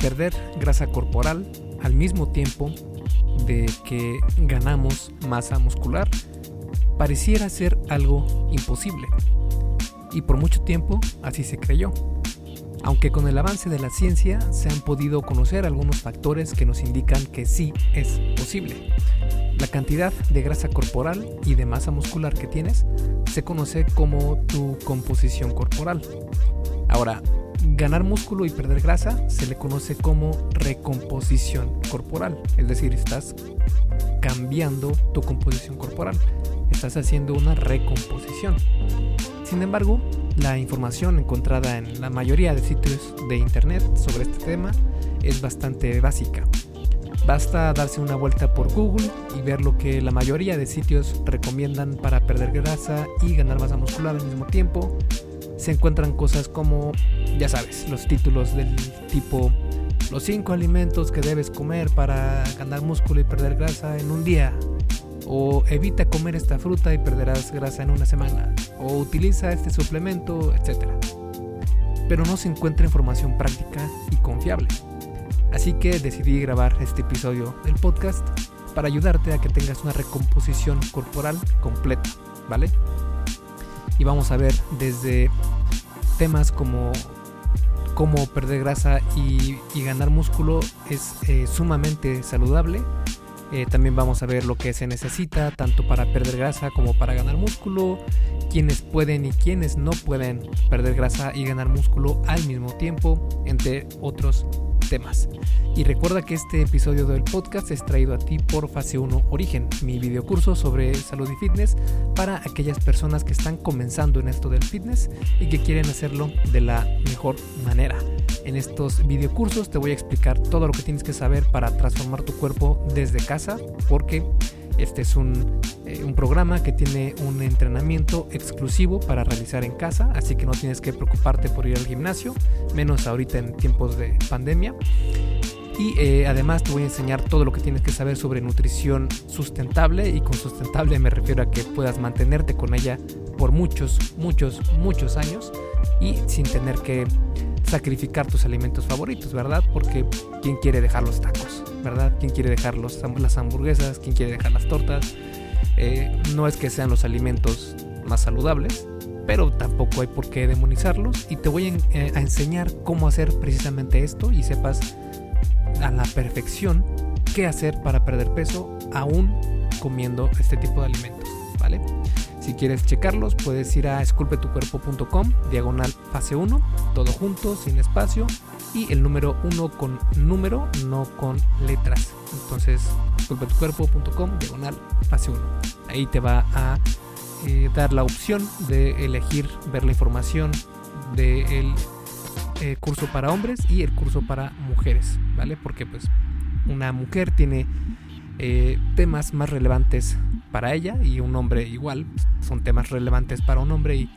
perder grasa corporal al mismo tiempo de que ganamos masa muscular pareciera ser algo imposible. Y por mucho tiempo así se creyó. Aunque con el avance de la ciencia se han podido conocer algunos factores que nos indican que sí es posible. La cantidad de grasa corporal y de masa muscular que tienes se conoce como tu composición corporal. Ahora, ganar músculo y perder grasa se le conoce como recomposición corporal, es decir, estás cambiando tu composición corporal, estás haciendo una recomposición. Sin embargo, la información encontrada en la mayoría de sitios de internet sobre este tema es bastante básica. Basta darse una vuelta por Google y ver lo que la mayoría de sitios recomiendan para perder grasa y ganar masa muscular al mismo tiempo. Se encuentran cosas como, ya sabes, los títulos del tipo los 5 alimentos que debes comer para ganar músculo y perder grasa en un día. O evita comer esta fruta y perderás grasa en una semana. O utiliza este suplemento, etc. Pero no se encuentra información práctica y confiable. Así que decidí grabar este episodio del podcast para ayudarte a que tengas una recomposición corporal completa, ¿vale? Y vamos a ver desde temas como cómo perder grasa y, ganar músculo es eh, sumamente saludable. Eh, también vamos a ver lo que se necesita tanto para perder grasa como para ganar músculo, quienes pueden y quienes no pueden perder grasa y ganar músculo al mismo tiempo, entre otros Y recuerda que este episodio del podcast es traído a ti por Fase 1 Origen, mi videocurso sobre salud y fitness para aquellas personas que están comenzando en esto del fitness y que quieren hacerlo de la mejor manera. En estos videocursos te voy a explicar todo lo que tienes que saber para transformar tu cuerpo desde casa porque este es un, eh, un, programa que tiene un entrenamiento exclusivo para realizar en casa, así que no tienes que preocuparte por ir al gimnasio, menos ahorita en tiempos de pandemia. Y eh, además te voy a enseñar todo lo que tienes que saber sobre nutrición sustentable y con sustentable me refiero a que puedas mantenerte con ella por muchos, muchos, muchos años y sin tener que sacrificar tus alimentos favoritos, ¿verdad? Porque ¿quién quiere dejar los tacos? ¿Verdad? ¿Quién quiere dejar los, las hamburguesas? ¿Quién quiere dejar las tortas? Eh, no es que sean los alimentos más saludables, pero tampoco hay por qué demonizarlos y te voy eh, a enseñar cómo hacer precisamente esto y sepas a la perfección qué hacer para perder peso aún comiendo este tipo de alimentos, ¿vale? Si quieres checarlos, puedes ir a esculpetucuerpo.com, diagonal fase 1, todo junto, sin espacio, y el número 1 con número, no con letras. Entonces, esculpetucuerpo.com, diagonal fase 1. Ahí te va a eh, dar la opción de elegir ver la información del eh, curso para hombres y el curso para mujeres, ¿vale? Porque pues una mujer tiene eh, temas más relevantes para ella y un hombre igual son temas relevantes para un hombre y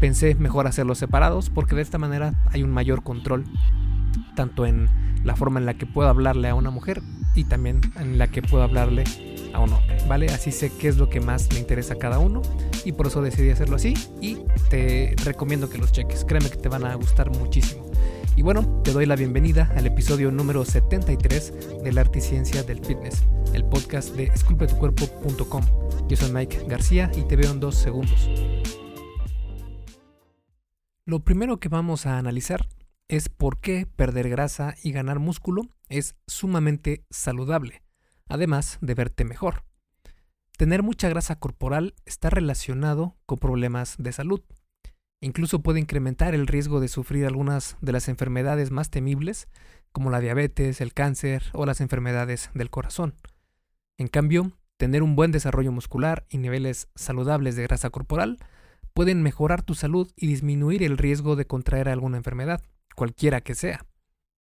pensé mejor hacerlos separados porque de esta manera hay un mayor control tanto en la forma en la que puedo hablarle a una mujer y también en la que puedo hablarle a un hombre, ¿vale? Así sé qué es lo que más le interesa a cada uno y por eso decidí hacerlo así y te recomiendo que los cheques, créeme que te van a gustar muchísimo. Y bueno, te doy la bienvenida al episodio número 73 de la arte y ciencia del fitness, el podcast de esculpetucuerpo.com. Yo soy Mike García y te veo en dos segundos. Lo primero que vamos a analizar es por qué perder grasa y ganar músculo es sumamente saludable, además de verte mejor. Tener mucha grasa corporal está relacionado con problemas de salud. Incluso puede incrementar el riesgo de sufrir algunas de las enfermedades más temibles, como la diabetes, el cáncer o las enfermedades del corazón. En cambio, tener un buen desarrollo muscular y niveles saludables de grasa corporal pueden mejorar tu salud y disminuir el riesgo de contraer alguna enfermedad, cualquiera que sea.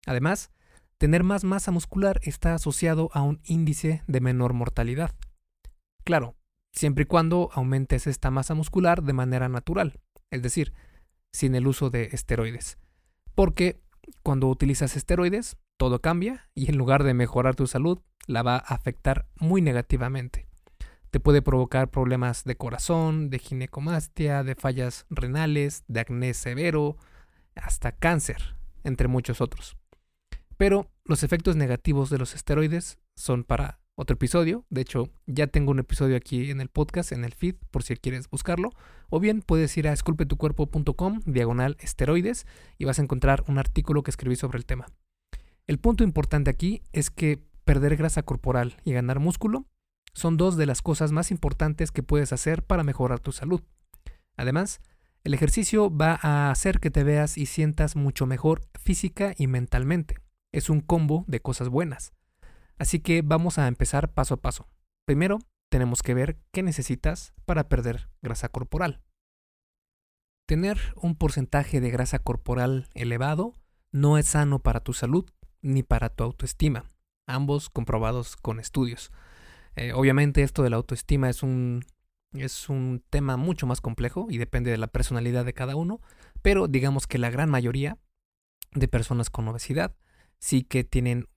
Además, tener más masa muscular está asociado a un índice de menor mortalidad. Claro, siempre y cuando aumentes esta masa muscular de manera natural es decir, sin el uso de esteroides. Porque cuando utilizas esteroides, todo cambia y en lugar de mejorar tu salud, la va a afectar muy negativamente. Te puede provocar problemas de corazón, de ginecomastia, de fallas renales, de acné severo, hasta cáncer, entre muchos otros. Pero los efectos negativos de los esteroides son para otro episodio. De hecho, ya tengo un episodio aquí en el podcast, en el feed, por si quieres buscarlo. O bien puedes ir a esculpetucuerpo.com, diagonal esteroides, y vas a encontrar un artículo que escribí sobre el tema. El punto importante aquí es que perder grasa corporal y ganar músculo son dos de las cosas más importantes que puedes hacer para mejorar tu salud. Además, el ejercicio va a hacer que te veas y sientas mucho mejor física y mentalmente. Es un combo de cosas buenas. Así que vamos a empezar paso a paso. Primero, tenemos que ver qué necesitas para perder grasa corporal. Tener un porcentaje de grasa corporal elevado no es sano para tu salud ni para tu autoestima, ambos comprobados con estudios. Eh, obviamente esto de la autoestima es un, es un tema mucho más complejo y depende de la personalidad de cada uno, pero digamos que la gran mayoría de personas con obesidad sí que tienen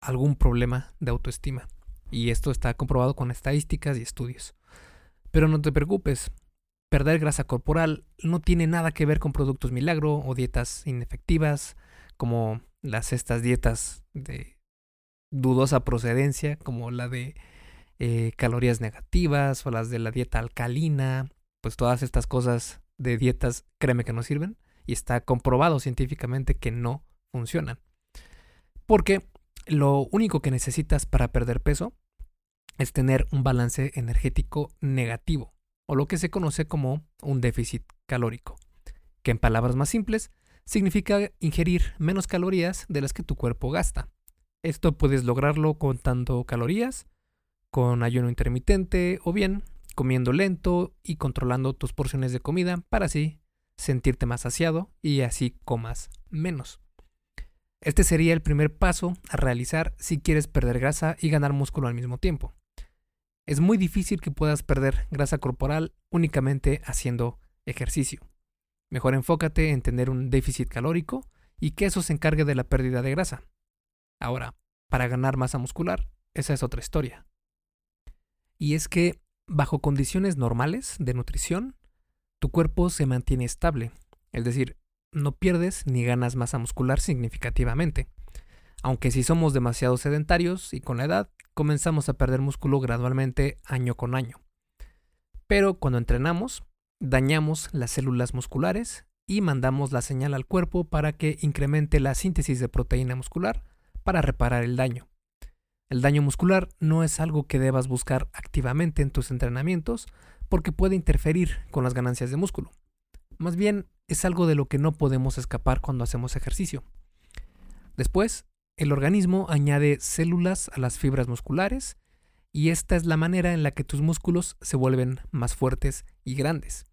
algún problema de autoestima. Y esto está comprobado con estadísticas y estudios. Pero no te preocupes, perder grasa corporal no tiene nada que ver con productos milagro o dietas inefectivas, como las estas dietas de dudosa procedencia, como la de eh, calorías negativas o las de la dieta alcalina, pues todas estas cosas de dietas, créeme que no sirven y está comprobado científicamente que no funcionan. Porque lo único que necesitas para perder peso es tener un balance energético negativo, o lo que se conoce como un déficit calórico, que en palabras más simples significa ingerir menos calorías de las que tu cuerpo gasta. Esto puedes lograrlo contando calorías, con ayuno intermitente o bien comiendo lento y controlando tus porciones de comida para así sentirte más saciado y así comas menos. Este sería el primer paso a realizar si quieres perder grasa y ganar músculo al mismo tiempo. Es muy difícil que puedas perder grasa corporal únicamente haciendo ejercicio. Mejor enfócate en tener un déficit calórico y que eso se encargue de la pérdida de grasa. Ahora, para ganar masa muscular, esa es otra historia. Y es que, bajo condiciones normales de nutrición, tu cuerpo se mantiene estable, es decir, no pierdes ni ganas masa muscular significativamente. Aunque si somos demasiado sedentarios y con la edad, comenzamos a perder músculo gradualmente año con año. Pero cuando entrenamos, dañamos las células musculares y mandamos la señal al cuerpo para que incremente la síntesis de proteína muscular para reparar el daño. El daño muscular no es algo que debas buscar activamente en tus entrenamientos porque puede interferir con las ganancias de músculo. Más bien es algo de lo que no podemos escapar cuando hacemos ejercicio. Después, el organismo añade células a las fibras musculares y esta es la manera en la que tus músculos se vuelven más fuertes y grandes.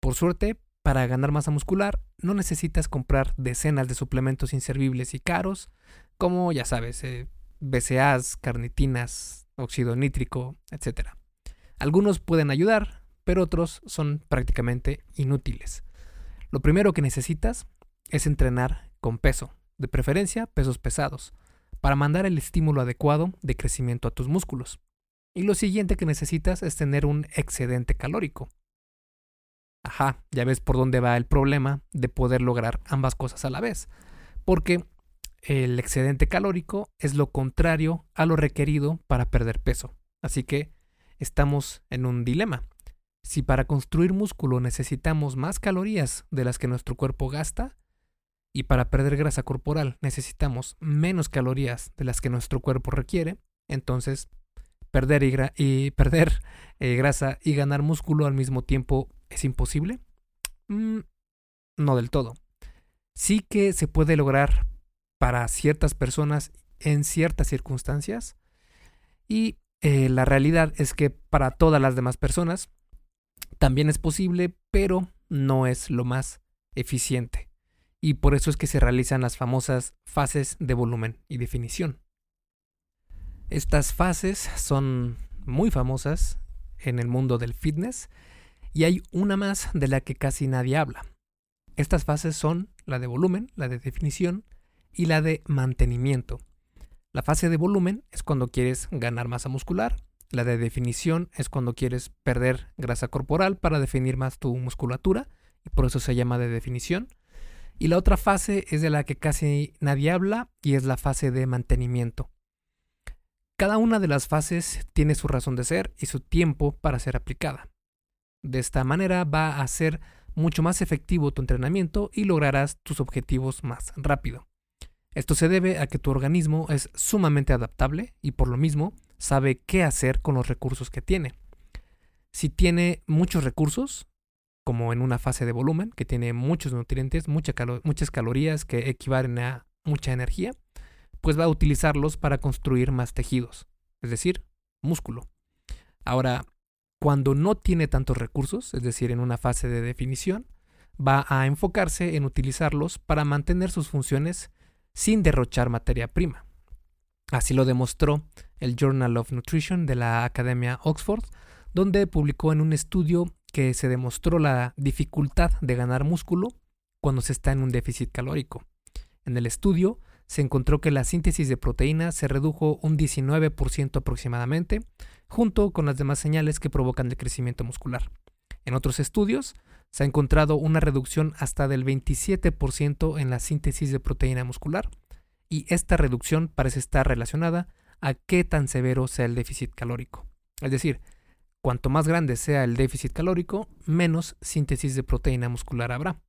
Por suerte, para ganar masa muscular no necesitas comprar decenas de suplementos inservibles y caros, como ya sabes, eh, BCAAs, carnitinas, óxido nítrico, etc. Algunos pueden ayudar, pero otros son prácticamente inútiles. Lo primero que necesitas es entrenar con peso, de preferencia pesos pesados, para mandar el estímulo adecuado de crecimiento a tus músculos. Y lo siguiente que necesitas es tener un excedente calórico. Ajá, ya ves por dónde va el problema de poder lograr ambas cosas a la vez. Porque el excedente calórico es lo contrario a lo requerido para perder peso. Así que estamos en un dilema. Si para construir músculo necesitamos más calorías de las que nuestro cuerpo gasta, y para perder grasa corporal necesitamos menos calorías de las que nuestro cuerpo requiere, entonces perder, y, perder eh, grasa y ganar músculo al mismo tiempo es imposible. Mm, no del todo. Sí que se puede lograr para ciertas personas en ciertas circunstancias y eh, la realidad es que para todas las demás personas también es posible, pero no es lo más eficiente. Y por eso es que se realizan las famosas fases de volumen y definición. Estas fases son muy famosas en el mundo del fitness y hay una más de la que casi nadie habla. Estas fases son la de volumen, la de definición y la de mantenimiento. La fase de volumen es cuando quieres ganar masa muscular la de definición es cuando quieres perder grasa corporal para definir más tu musculatura y por eso se llama de definición. Y la otra fase es de la que casi nadie habla y es la fase de mantenimiento. Cada una de las fases tiene su razón de ser y su tiempo para ser aplicada. De esta manera va a ser mucho más efectivo tu entrenamiento y lograrás tus objetivos más rápido. Esto se debe a que tu organismo es sumamente adaptable y por lo mismo sabe qué hacer con los recursos que tiene. Si tiene muchos recursos, como en una fase de volumen, que tiene muchos nutrientes, muchas calorías que equivalen a mucha energía, pues va a utilizarlos para construir más tejidos, es decir, músculo. Ahora, cuando no tiene tantos recursos, es decir, en una fase de definición, va a enfocarse en utilizarlos para mantener sus funciones sin derrochar materia prima. Así lo demostró el Journal of Nutrition de la Academia Oxford, donde publicó en un estudio que se demostró la dificultad de ganar músculo cuando se está en un déficit calórico. En el estudio se encontró que la síntesis de proteína se redujo un 19% aproximadamente, junto con las demás señales que provocan el crecimiento muscular. En otros estudios se ha encontrado una reducción hasta del 27% en la síntesis de proteína muscular, y esta reducción parece estar relacionada a qué tan severo sea el déficit calórico. Es decir, cuanto más grande sea el déficit calórico, menos síntesis de proteína muscular habrá.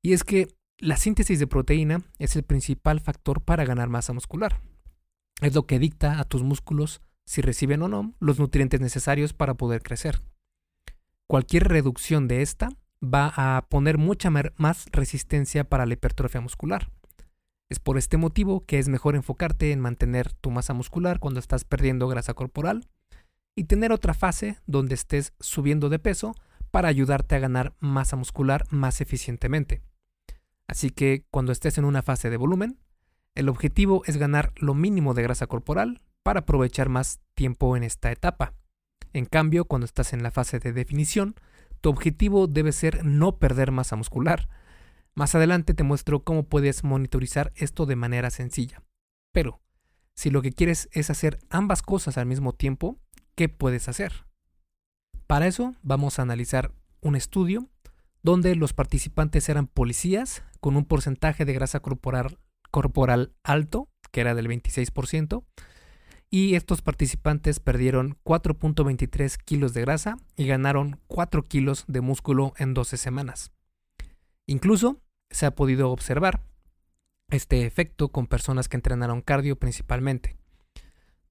Y es que la síntesis de proteína es el principal factor para ganar masa muscular. Es lo que dicta a tus músculos si reciben o no los nutrientes necesarios para poder crecer. Cualquier reducción de esta va a poner mucha más resistencia para la hipertrofia muscular. Es por este motivo que es mejor enfocarte en mantener tu masa muscular cuando estás perdiendo grasa corporal y tener otra fase donde estés subiendo de peso para ayudarte a ganar masa muscular más eficientemente. Así que cuando estés en una fase de volumen, el objetivo es ganar lo mínimo de grasa corporal para aprovechar más tiempo en esta etapa. En cambio, cuando estás en la fase de definición, tu objetivo debe ser no perder masa muscular. Más adelante te muestro cómo puedes monitorizar esto de manera sencilla. Pero, si lo que quieres es hacer ambas cosas al mismo tiempo, ¿qué puedes hacer? Para eso vamos a analizar un estudio donde los participantes eran policías con un porcentaje de grasa corporal, corporal alto, que era del 26%, y estos participantes perdieron 4.23 kilos de grasa y ganaron 4 kilos de músculo en 12 semanas. Incluso se ha podido observar este efecto con personas que entrenaron cardio principalmente.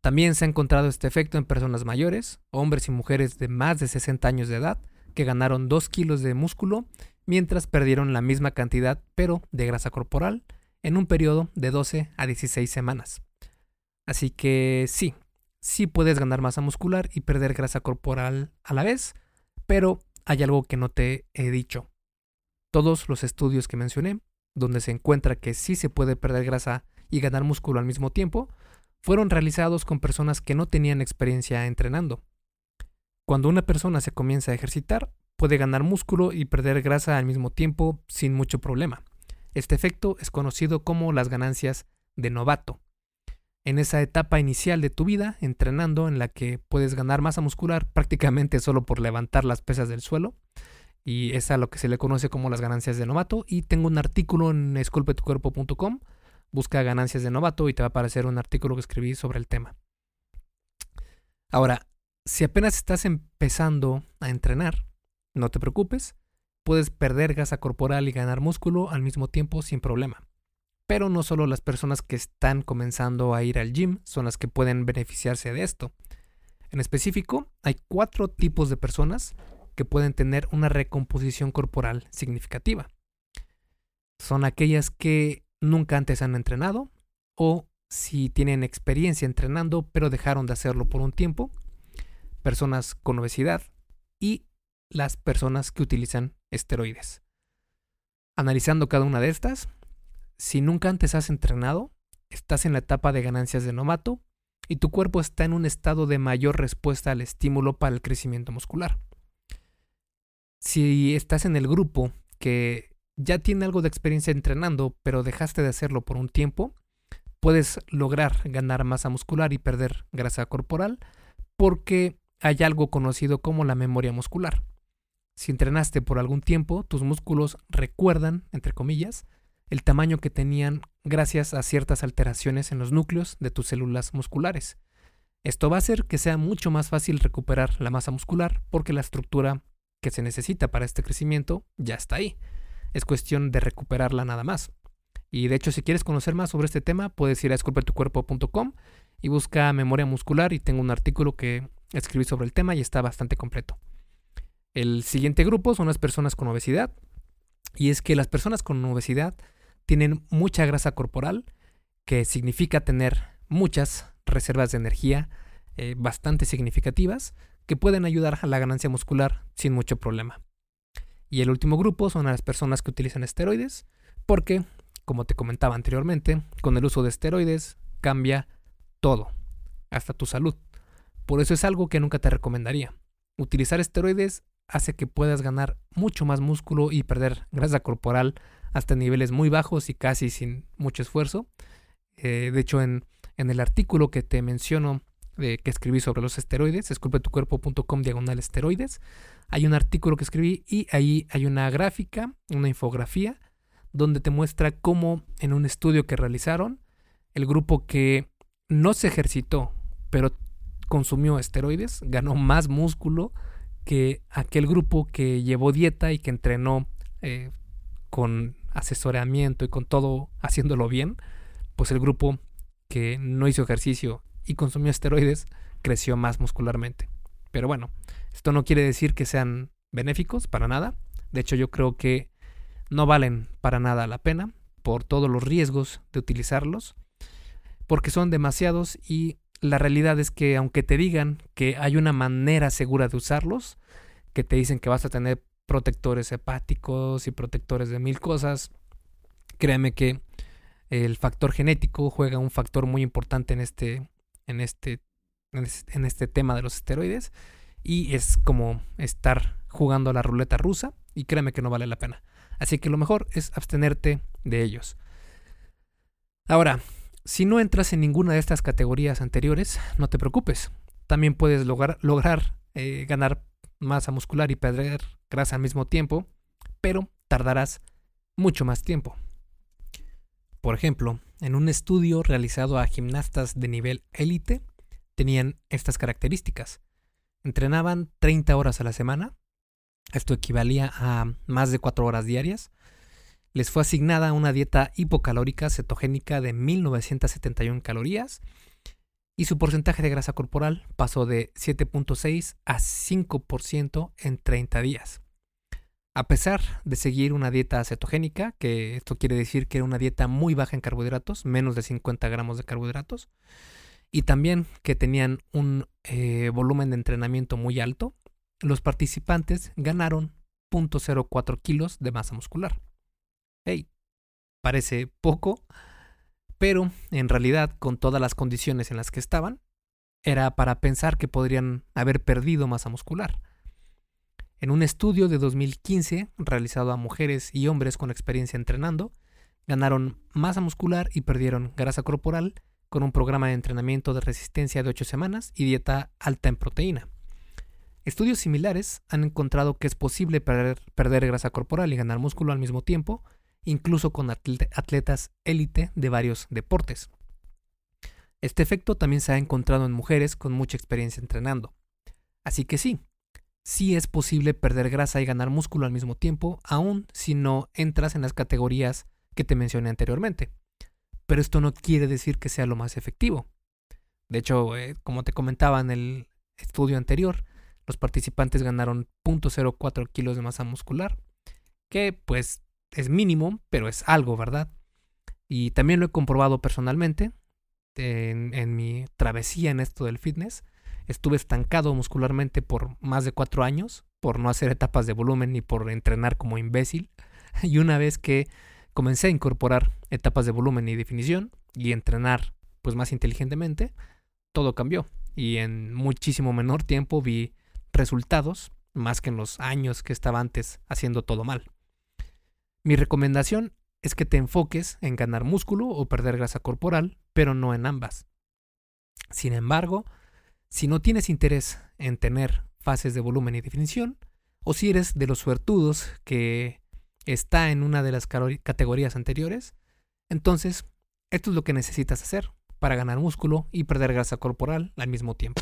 También se ha encontrado este efecto en personas mayores, hombres y mujeres de más de 60 años de edad, que ganaron 2 kilos de músculo mientras perdieron la misma cantidad pero de grasa corporal en un periodo de 12 a 16 semanas. Así que sí, sí puedes ganar masa muscular y perder grasa corporal a la vez, pero hay algo que no te he dicho. Todos los estudios que mencioné, donde se encuentra que sí se puede perder grasa y ganar músculo al mismo tiempo, fueron realizados con personas que no tenían experiencia entrenando. Cuando una persona se comienza a ejercitar, puede ganar músculo y perder grasa al mismo tiempo sin mucho problema. Este efecto es conocido como las ganancias de novato. En esa etapa inicial de tu vida, entrenando, en la que puedes ganar masa muscular prácticamente solo por levantar las pesas del suelo, y es a lo que se le conoce como las ganancias de novato, y tengo un artículo en esculpetucuerpo.com, busca ganancias de novato y te va a aparecer un artículo que escribí sobre el tema. Ahora, si apenas estás empezando a entrenar, no te preocupes, puedes perder grasa corporal y ganar músculo al mismo tiempo sin problema. Pero no solo las personas que están comenzando a ir al gym son las que pueden beneficiarse de esto. En específico, hay cuatro tipos de personas que pueden tener una recomposición corporal significativa. Son aquellas que nunca antes han entrenado o si tienen experiencia entrenando pero dejaron de hacerlo por un tiempo personas con obesidad y las personas que utilizan esteroides. Analizando cada una de estas, si nunca antes has entrenado, estás en la etapa de ganancias de nomato y tu cuerpo está en un estado de mayor respuesta al estímulo para el crecimiento muscular. Si estás en el grupo que ya tiene algo de experiencia entrenando, pero dejaste de hacerlo por un tiempo, puedes lograr ganar masa muscular y perder grasa corporal porque hay algo conocido como la memoria muscular. Si entrenaste por algún tiempo, tus músculos recuerdan, entre comillas, el tamaño que tenían gracias a ciertas alteraciones en los núcleos de tus células musculares. Esto va a hacer que sea mucho más fácil recuperar la masa muscular porque la estructura que se necesita para este crecimiento ya está ahí. Es cuestión de recuperarla nada más. Y de hecho, si quieres conocer más sobre este tema, puedes ir a esculpetucuerpo.com y busca memoria muscular y tengo un artículo que escribí sobre el tema y está bastante completo. El siguiente grupo son las personas con obesidad. Y es que las personas con obesidad tienen mucha grasa corporal, que significa tener muchas reservas de energía eh, bastante significativas, que pueden ayudar a la ganancia muscular sin mucho problema. Y el último grupo son las personas que utilizan esteroides, porque, como te comentaba anteriormente, con el uso de esteroides cambia todo, hasta tu salud. Por eso es algo que nunca te recomendaría. Utilizar esteroides hace que puedas ganar mucho más músculo y perder grasa corporal hasta niveles muy bajos y casi sin mucho esfuerzo. Eh, de hecho, en, el artículo que te menciono que escribí sobre los esteroides, esculpetucuerpo.com diagonal esteroides, hay un artículo que escribí y ahí hay una gráfica, una infografía, donde te muestra cómo en un estudio que realizaron, el grupo que no se ejercitó, pero consumió esteroides, ganó más músculo que aquel grupo que llevó dieta y que entrenó eh, con asesoramiento y con todo haciéndolo bien, pues el grupo que no hizo ejercicio y consumió esteroides creció más muscularmente. Pero bueno, esto no quiere decir que sean benéficos para nada. De hecho, yo creo que no valen para nada la pena por todos los riesgos de utilizarlos porque son demasiados y la realidad es que aunque te digan que hay una manera segura de usarlos, que te dicen que vas a tener protectores hepáticos y protectores de mil cosas, créeme que el factor genético juega un factor muy importante en este, en este, en este tema de los esteroides y es como estar jugando a la ruleta rusa y créeme que no vale la pena. Así que lo mejor es abstenerte de ellos. Ahora, si no entras en ninguna de estas categorías anteriores, no te preocupes. También puedes lograr, lograr eh, ganar masa muscular y perder grasa al mismo tiempo, pero tardarás mucho más tiempo. Por ejemplo, en un estudio realizado a gimnastas de nivel élite, tenían estas características. Entrenaban 30 horas a la semana, esto equivalía a más de 4 horas diarias, les fue asignada una dieta hipocalórica cetogénica de 1971 calorías y su porcentaje de grasa corporal pasó de 7.6 a 5% en 30 días. A pesar de seguir una dieta cetogénica, que esto quiere decir que era una dieta muy baja en carbohidratos, menos de 50 gramos de carbohidratos, y también que tenían un eh, volumen de entrenamiento muy alto, los participantes ganaron 0.04 kilos de masa muscular hey, parece poco, pero en realidad con todas las condiciones en las que estaban, era para pensar que podrían haber perdido masa muscular. En un estudio de 2015 realizado a mujeres y hombres con experiencia entrenando, ganaron masa muscular y perdieron grasa corporal con un programa de entrenamiento de resistencia de 8 semanas y dieta alta en proteína. Estudios similares han encontrado que es posible perder, perder grasa corporal y ganar músculo al mismo tiempo incluso con atletas élite de varios deportes. Este efecto también se ha encontrado en mujeres con mucha experiencia entrenando. Así que sí, sí es posible perder grasa y ganar músculo al mismo tiempo, aun si no entras en las categorías que te mencioné anteriormente. Pero esto no quiere decir que sea lo más efectivo. De hecho, eh, como te comentaba en el estudio anterior, los participantes ganaron 0.04 kilos de masa muscular, que pues es mínimo, pero es algo, ¿verdad? Y también lo he comprobado personalmente en, mi travesía en esto del fitness. Estuve estancado muscularmente por más de cuatro años, por no hacer etapas de volumen ni por entrenar como imbécil. Y una vez que comencé a incorporar etapas de volumen y definición y entrenar pues más inteligentemente, todo cambió. Y en muchísimo menor tiempo vi resultados, más que en los años que estaba antes haciendo todo mal. Mi recomendación es que te enfoques en ganar músculo o perder grasa corporal, pero no en ambas. Sin embargo, si no tienes interés en tener fases de volumen y definición, o si eres de los suertudos que está en una de las categorías anteriores, entonces esto es lo que necesitas hacer para ganar músculo y perder grasa corporal al mismo tiempo.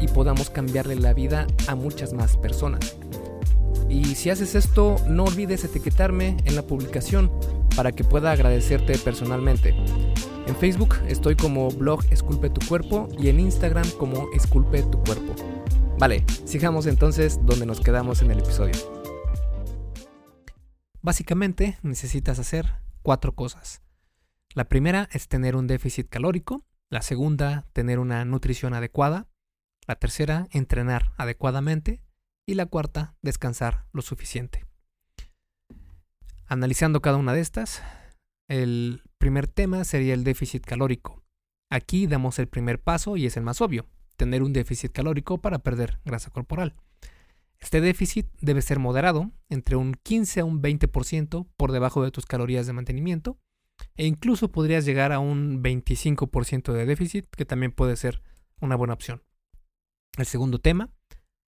y podamos cambiarle la vida a muchas más personas. Y si haces esto, no olvides etiquetarme en la publicación para que pueda agradecerte personalmente. En Facebook estoy como blog Esculpe tu cuerpo y en Instagram como Esculpe tu cuerpo. Vale, sigamos entonces donde nos quedamos en el episodio. Básicamente necesitas hacer cuatro cosas. La primera es tener un déficit calórico, la segunda, tener una nutrición adecuada, la tercera, entrenar adecuadamente y la cuarta, descansar lo suficiente. Analizando cada una de estas, el primer tema sería el déficit calórico. Aquí damos el primer paso y es el más obvio, tener un déficit calórico para perder grasa corporal. Este déficit debe ser moderado, entre un 15 a un 20% por debajo de tus calorías de mantenimiento, e incluso podrías llegar a un 25% de déficit, que también puede ser una buena opción. El segundo tema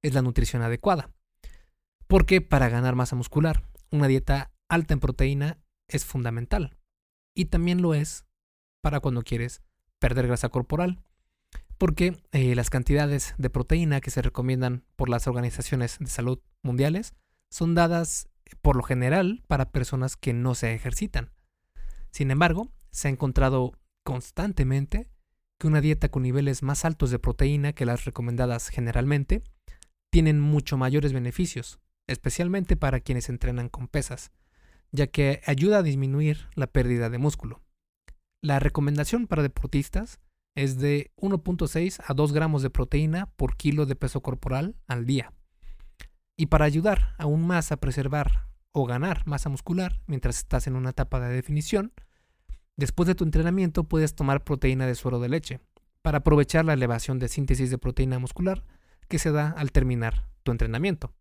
es la nutrición adecuada, porque para ganar masa muscular, una dieta alta en proteína es fundamental, y también lo es para cuando quieres perder grasa corporal porque eh, las cantidades de proteína que se recomiendan por las organizaciones de salud mundiales son dadas por lo general para personas que no se ejercitan. Sin embargo, se ha encontrado constantemente que una dieta con niveles más altos de proteína que las recomendadas generalmente tienen mucho mayores beneficios, especialmente para quienes entrenan con pesas, ya que ayuda a disminuir la pérdida de músculo. La recomendación para deportistas es de 1.6 a 2 gramos de proteína por kilo de peso corporal al día. Y para ayudar aún más a preservar o ganar masa muscular mientras estás en una etapa de definición, después de tu entrenamiento puedes tomar proteína de suero de leche para aprovechar la elevación de síntesis de proteína muscular que se da al terminar tu entrenamiento.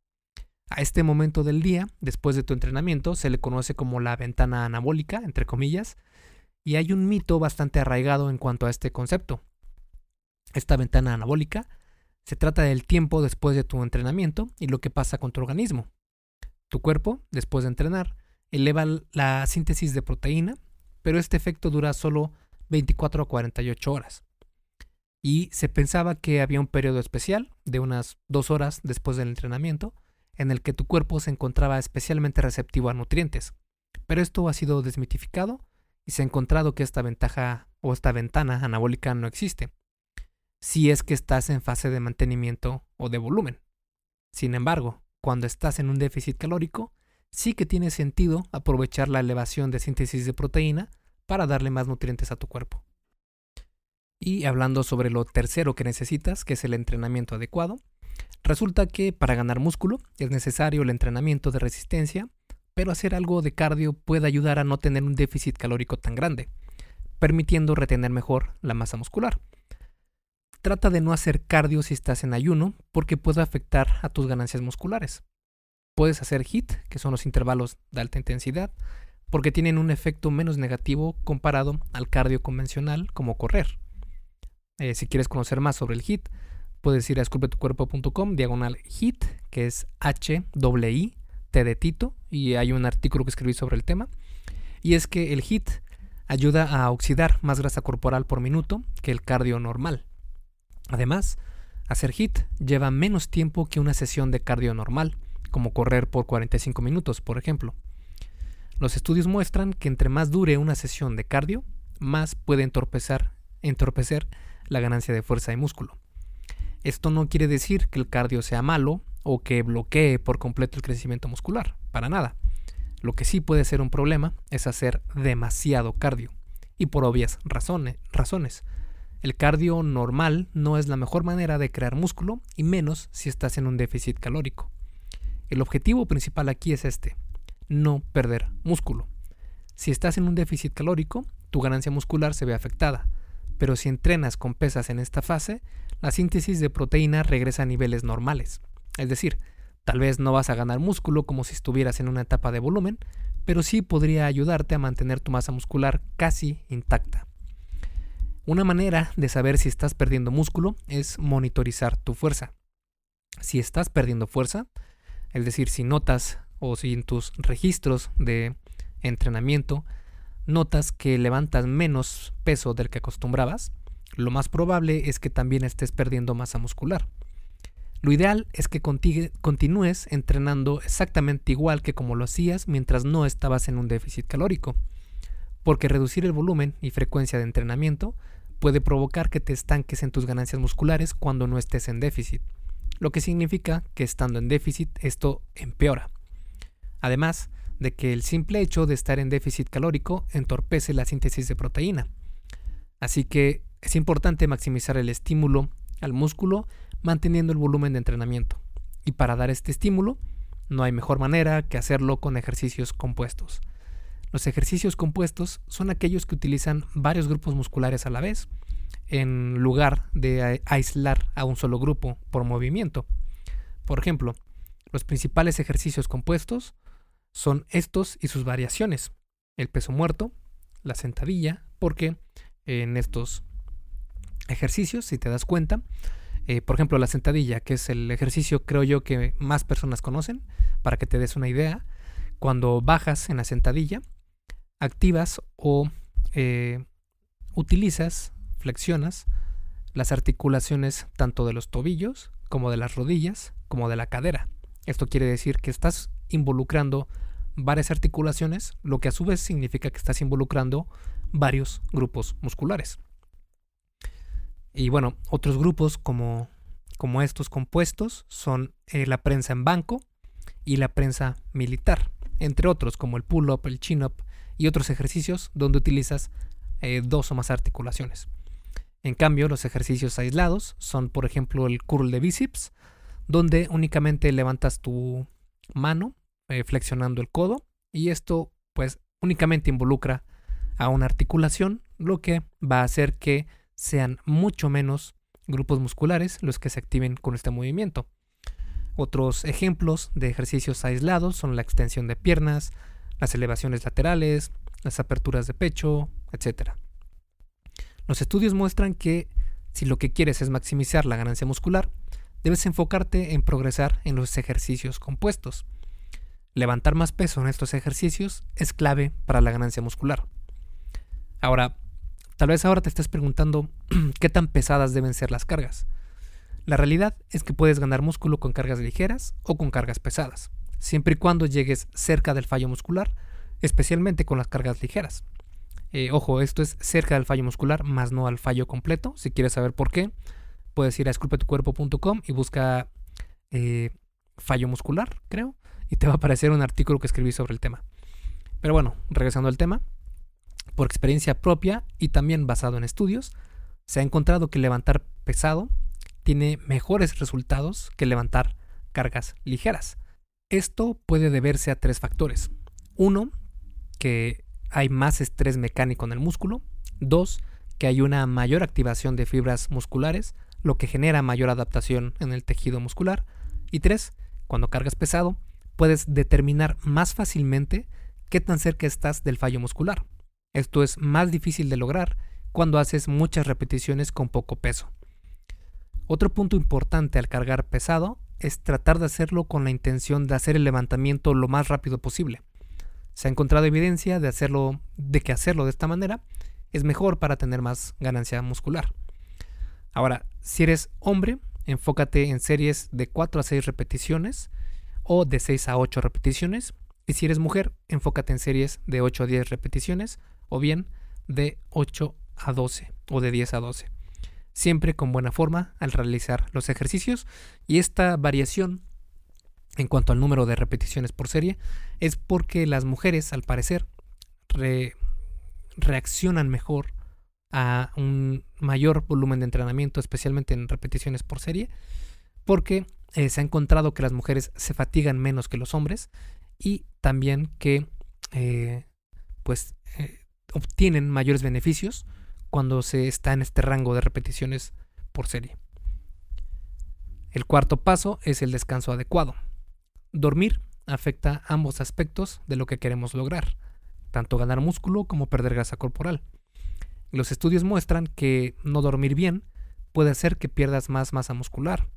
A este momento del día, después de tu entrenamiento, se le conoce como la ventana anabólica, entre comillas, y hay un mito bastante arraigado en cuanto a este concepto. Esta ventana anabólica se trata del tiempo después de tu entrenamiento y lo que pasa con tu organismo. Tu cuerpo, después de entrenar, eleva la síntesis de proteína, pero este efecto dura solo 24 a 48 horas. Y se pensaba que había un periodo especial de unas dos horas después del entrenamiento en el que tu cuerpo se encontraba especialmente receptivo a nutrientes. Pero esto ha sido desmitificado y se ha encontrado que esta ventaja o esta ventana anabólica no existe, si es que estás en fase de mantenimiento o de volumen. Sin embargo, cuando estás en un déficit calórico, sí que tiene sentido aprovechar la elevación de síntesis de proteína para darle más nutrientes a tu cuerpo. Y hablando sobre lo tercero que necesitas, que es el entrenamiento adecuado, resulta que para ganar músculo es necesario el entrenamiento de resistencia pero hacer algo de cardio puede ayudar a no tener un déficit calórico tan grande, permitiendo retener mejor la masa muscular. Trata de no hacer cardio si estás en ayuno porque puede afectar a tus ganancias musculares. Puedes hacer HIT, que son los intervalos de alta intensidad, porque tienen un efecto menos negativo comparado al cardio convencional como correr. Eh, si quieres conocer más sobre el HIT, puedes ir a esculpetucuerpo.com diagonal HIT, que es H-I T de Tito y hay un artículo que escribí sobre el tema. Y es que el HIT ayuda a oxidar más grasa corporal por minuto que el cardio normal. Además, hacer HIT lleva menos tiempo que una sesión de cardio normal, como correr por 45 minutos, por ejemplo. Los estudios muestran que entre más dure una sesión de cardio, más puede entorpecer, entorpecer la ganancia de fuerza y músculo. Esto no quiere decir que el cardio sea malo o que bloquee por completo el crecimiento muscular, para nada. Lo que sí puede ser un problema es hacer demasiado cardio, y por obvias razones. razones. El cardio normal no es la mejor manera de crear músculo y menos si estás en un déficit calórico. El objetivo principal aquí es este, no perder músculo. Si estás en un déficit calórico, tu ganancia muscular se ve afectada, pero si entrenas con pesas en esta fase, la síntesis de proteína regresa a niveles normales. Es decir, tal vez no vas a ganar músculo como si estuvieras en una etapa de volumen, pero sí podría ayudarte a mantener tu masa muscular casi intacta. Una manera de saber si estás perdiendo músculo es monitorizar tu fuerza. Si estás perdiendo fuerza, es decir, si notas o si en tus registros de entrenamiento notas que levantas menos peso del que acostumbrabas, lo más probable es que también estés perdiendo masa muscular. Lo ideal es que continúes entrenando exactamente igual que como lo hacías mientras no estabas en un déficit calórico, porque reducir el volumen y frecuencia de entrenamiento puede provocar que te estanques en tus ganancias musculares cuando no estés en déficit, lo que significa que estando en déficit esto empeora. Además de que el simple hecho de estar en déficit calórico entorpece la síntesis de proteína. Así que es importante maximizar el estímulo al músculo manteniendo el volumen de entrenamiento. Y para dar este estímulo, no hay mejor manera que hacerlo con ejercicios compuestos. Los ejercicios compuestos son aquellos que utilizan varios grupos musculares a la vez, en lugar de aislar a un solo grupo por movimiento. Por ejemplo, los principales ejercicios compuestos son estos y sus variaciones. El peso muerto, la sentadilla, porque en estos ejercicios, si te das cuenta. Eh, por ejemplo, la sentadilla, que es el ejercicio creo yo que más personas conocen, para que te des una idea. Cuando bajas en la sentadilla, activas o eh, utilizas, flexionas las articulaciones tanto de los tobillos como de las rodillas como de la cadera. Esto quiere decir que estás involucrando varias articulaciones, lo que a su vez significa que estás involucrando varios grupos musculares. Y bueno, otros grupos como, estos compuestos son eh, la prensa en banco y la prensa militar, entre otros como el pull-up, el chin-up y otros ejercicios donde utilizas eh, dos o más articulaciones. En cambio, los ejercicios aislados son, por ejemplo, el curl de bíceps, donde únicamente levantas tu mano eh, flexionando el codo y esto pues únicamente involucra a una articulación, lo que va a hacer que sean mucho menos grupos musculares los que se activen con este movimiento. Otros ejemplos de ejercicios aislados son la extensión de piernas, las elevaciones laterales, las aperturas de pecho, etc. Los estudios muestran que si lo que quieres es maximizar la ganancia muscular, debes enfocarte en progresar en los ejercicios compuestos. Levantar más peso en estos ejercicios es clave para la ganancia muscular. Ahora, Tal vez ahora te estés preguntando qué tan pesadas deben ser las cargas. La realidad es que puedes ganar músculo con cargas ligeras o con cargas pesadas, siempre y cuando llegues cerca del fallo muscular, especialmente con las cargas ligeras. Eh, ojo, esto es cerca del fallo muscular, más no al fallo completo. Si quieres saber por qué, puedes ir a esculpetucuerpo.com y busca eh, fallo muscular, creo, y te va a aparecer un artículo que escribí sobre el tema. Pero bueno, regresando al tema, por experiencia propia y también basado en estudios, se ha encontrado que levantar pesado tiene mejores resultados que levantar cargas ligeras. Esto puede deberse a tres factores. Uno, que hay más estrés mecánico en el músculo. Dos, que hay una mayor activación de fibras musculares, lo que genera mayor adaptación en el tejido muscular. Y tres, cuando cargas pesado, puedes determinar más fácilmente qué tan cerca estás del fallo muscular. Esto es más difícil de lograr cuando haces muchas repeticiones con poco peso. Otro punto importante al cargar pesado es tratar de hacerlo con la intención de hacer el levantamiento lo más rápido posible. Se ha encontrado evidencia de hacerlo de que hacerlo de esta manera es mejor para tener más ganancia muscular. Ahora, si eres hombre, enfócate en series de 4 a 6 repeticiones o de 6 a 8 repeticiones. Y si eres mujer, enfócate en series de 8 a 10 repeticiones o bien de 8 a 12 o de 10 a 12. Siempre con buena forma al realizar los ejercicios y esta variación en cuanto al número de repeticiones por serie es porque las mujeres al parecer reaccionan mejor a un mayor volumen de entrenamiento, especialmente en repeticiones por serie, porque eh, se ha encontrado que las mujeres se fatigan menos que los hombres y también que eh, pues eh, obtienen mayores beneficios cuando se está en este rango de repeticiones por serie. El cuarto paso es el descanso adecuado. Dormir afecta ambos aspectos de lo que queremos lograr, tanto ganar músculo como perder grasa corporal. Los estudios muestran que no dormir bien puede hacer que pierdas más masa muscular.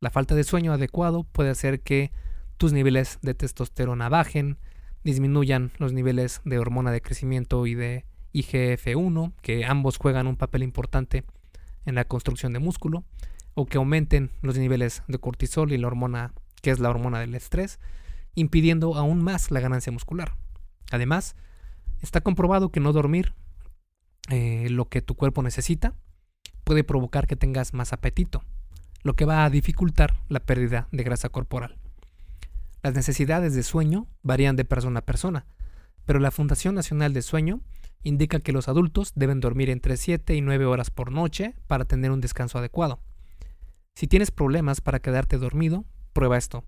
La falta de sueño adecuado puede hacer que tus niveles de testosterona bajen, disminuyan los niveles de hormona de crecimiento y de IGF-1, que ambos juegan un papel importante en la construcción de músculo, o que aumenten los niveles de cortisol y la hormona que es la hormona del estrés, impidiendo aún más la ganancia muscular. Además, está comprobado que no dormir eh, lo que tu cuerpo necesita puede provocar que tengas más apetito, lo que va a dificultar la pérdida de grasa corporal. Las necesidades de sueño varían de persona a persona, pero la Fundación Nacional de Sueño indica que los adultos deben dormir entre 7 y 9 horas por noche para tener un descanso adecuado. Si tienes problemas para quedarte dormido, prueba esto.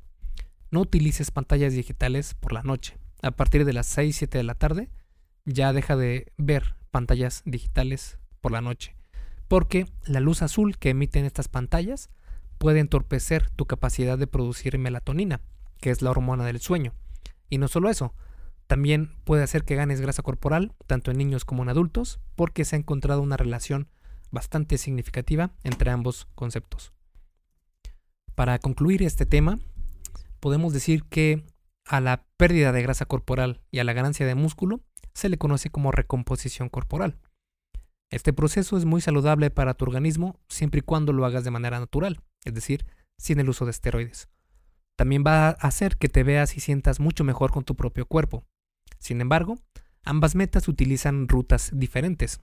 No utilices pantallas digitales por la noche. A partir de las 6, 7 de la tarde, ya deja de ver pantallas digitales por la noche. Porque la luz azul que emiten estas pantallas puede entorpecer tu capacidad de producir melatonina, que es la hormona del sueño. Y no solo eso, también puede hacer que ganes grasa corporal, tanto en niños como en adultos, porque se ha encontrado una relación bastante significativa entre ambos conceptos. Para concluir este tema, podemos decir que a la pérdida de grasa corporal y a la ganancia de músculo se le conoce como recomposición corporal. Este proceso es muy saludable para tu organismo siempre y cuando lo hagas de manera natural, es decir, sin el uso de esteroides. También va a hacer que te veas y sientas mucho mejor con tu propio cuerpo. Sin embargo, ambas metas utilizan rutas diferentes.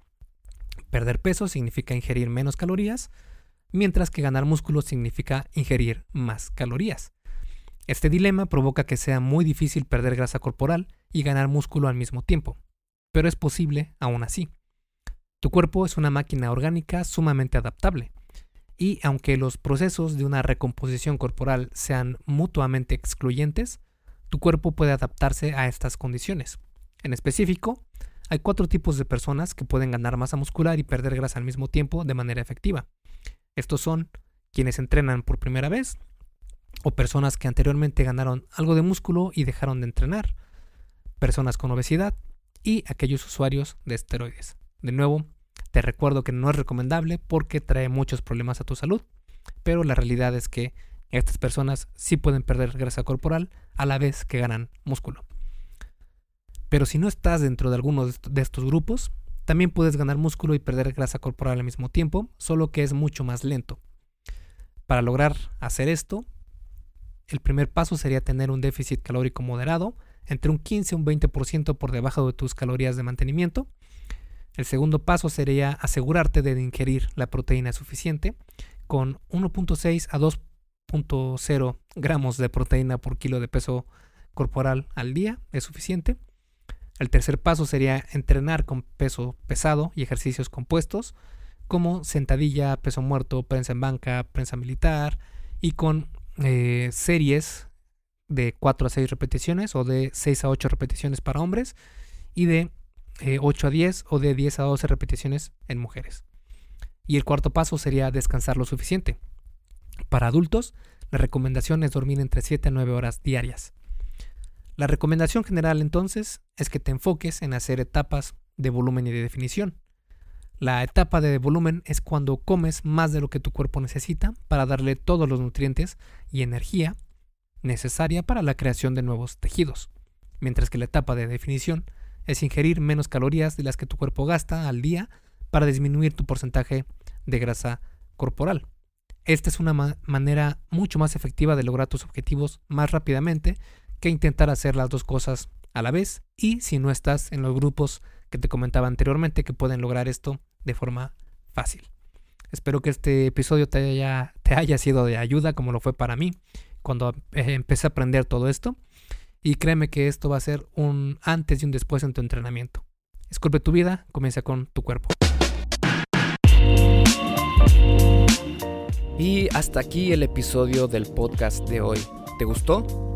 Perder peso significa ingerir menos calorías, mientras que ganar músculo significa ingerir más calorías. Este dilema provoca que sea muy difícil perder grasa corporal y ganar músculo al mismo tiempo, pero es posible aún así. Tu cuerpo es una máquina orgánica sumamente adaptable, y aunque los procesos de una recomposición corporal sean mutuamente excluyentes, tu cuerpo puede adaptarse a estas condiciones. En específico, hay cuatro tipos de personas que pueden ganar masa muscular y perder grasa al mismo tiempo de manera efectiva. Estos son quienes entrenan por primera vez, o personas que anteriormente ganaron algo de músculo y dejaron de entrenar, personas con obesidad y aquellos usuarios de esteroides. De nuevo, te recuerdo que no es recomendable porque trae muchos problemas a tu salud, pero la realidad es que estas personas sí pueden perder grasa corporal a la vez que ganan músculo. Pero si no estás dentro de alguno de estos grupos, también puedes ganar músculo y perder grasa corporal al mismo tiempo, solo que es mucho más lento. Para lograr hacer esto, el primer paso sería tener un déficit calórico moderado, entre un 15 y un 20% por debajo de tus calorías de mantenimiento. El segundo paso sería asegurarte de ingerir la proteína suficiente, con 1.6 a 2.0 gramos de proteína por kilo de peso corporal al día es suficiente. El tercer paso sería entrenar con peso pesado y ejercicios compuestos, como sentadilla, peso muerto, prensa en banca, prensa militar, y con eh, series de 4 a 6 repeticiones o de 6 a 8 repeticiones para hombres y de 8 eh, a 10 o de 10 a 12 repeticiones en mujeres. Y el cuarto paso sería descansar lo suficiente. Para adultos, la recomendación es dormir entre 7 a 9 horas diarias. La recomendación general entonces es que te enfoques en hacer etapas de volumen y de definición. La etapa de volumen es cuando comes más de lo que tu cuerpo necesita para darle todos los nutrientes y energía necesaria para la creación de nuevos tejidos, mientras que la etapa de definición es ingerir menos calorías de las que tu cuerpo gasta al día para disminuir tu porcentaje de grasa corporal. Esta es una manera mucho más efectiva de lograr tus objetivos más rápidamente que intentar hacer las dos cosas a la vez y si no estás en los grupos que te comentaba anteriormente que pueden lograr esto de forma fácil. Espero que este episodio te haya, te haya sido de ayuda como lo fue para mí cuando eh, empecé a aprender todo esto. Y créeme que esto va a ser un antes y un después en tu entrenamiento. Esculpe tu vida, comienza con tu cuerpo. Y hasta aquí el episodio del podcast de hoy. ¿Te gustó?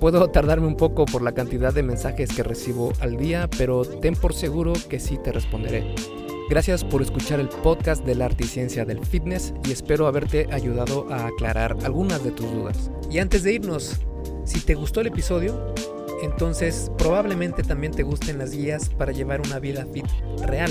Puedo tardarme un poco por la cantidad de mensajes que recibo al día, pero ten por seguro que sí te responderé. Gracias por escuchar el podcast del arte y ciencia del fitness y espero haberte ayudado a aclarar algunas de tus dudas. Y antes de irnos, si te gustó el episodio, entonces probablemente también te gusten las guías para llevar una vida fit real.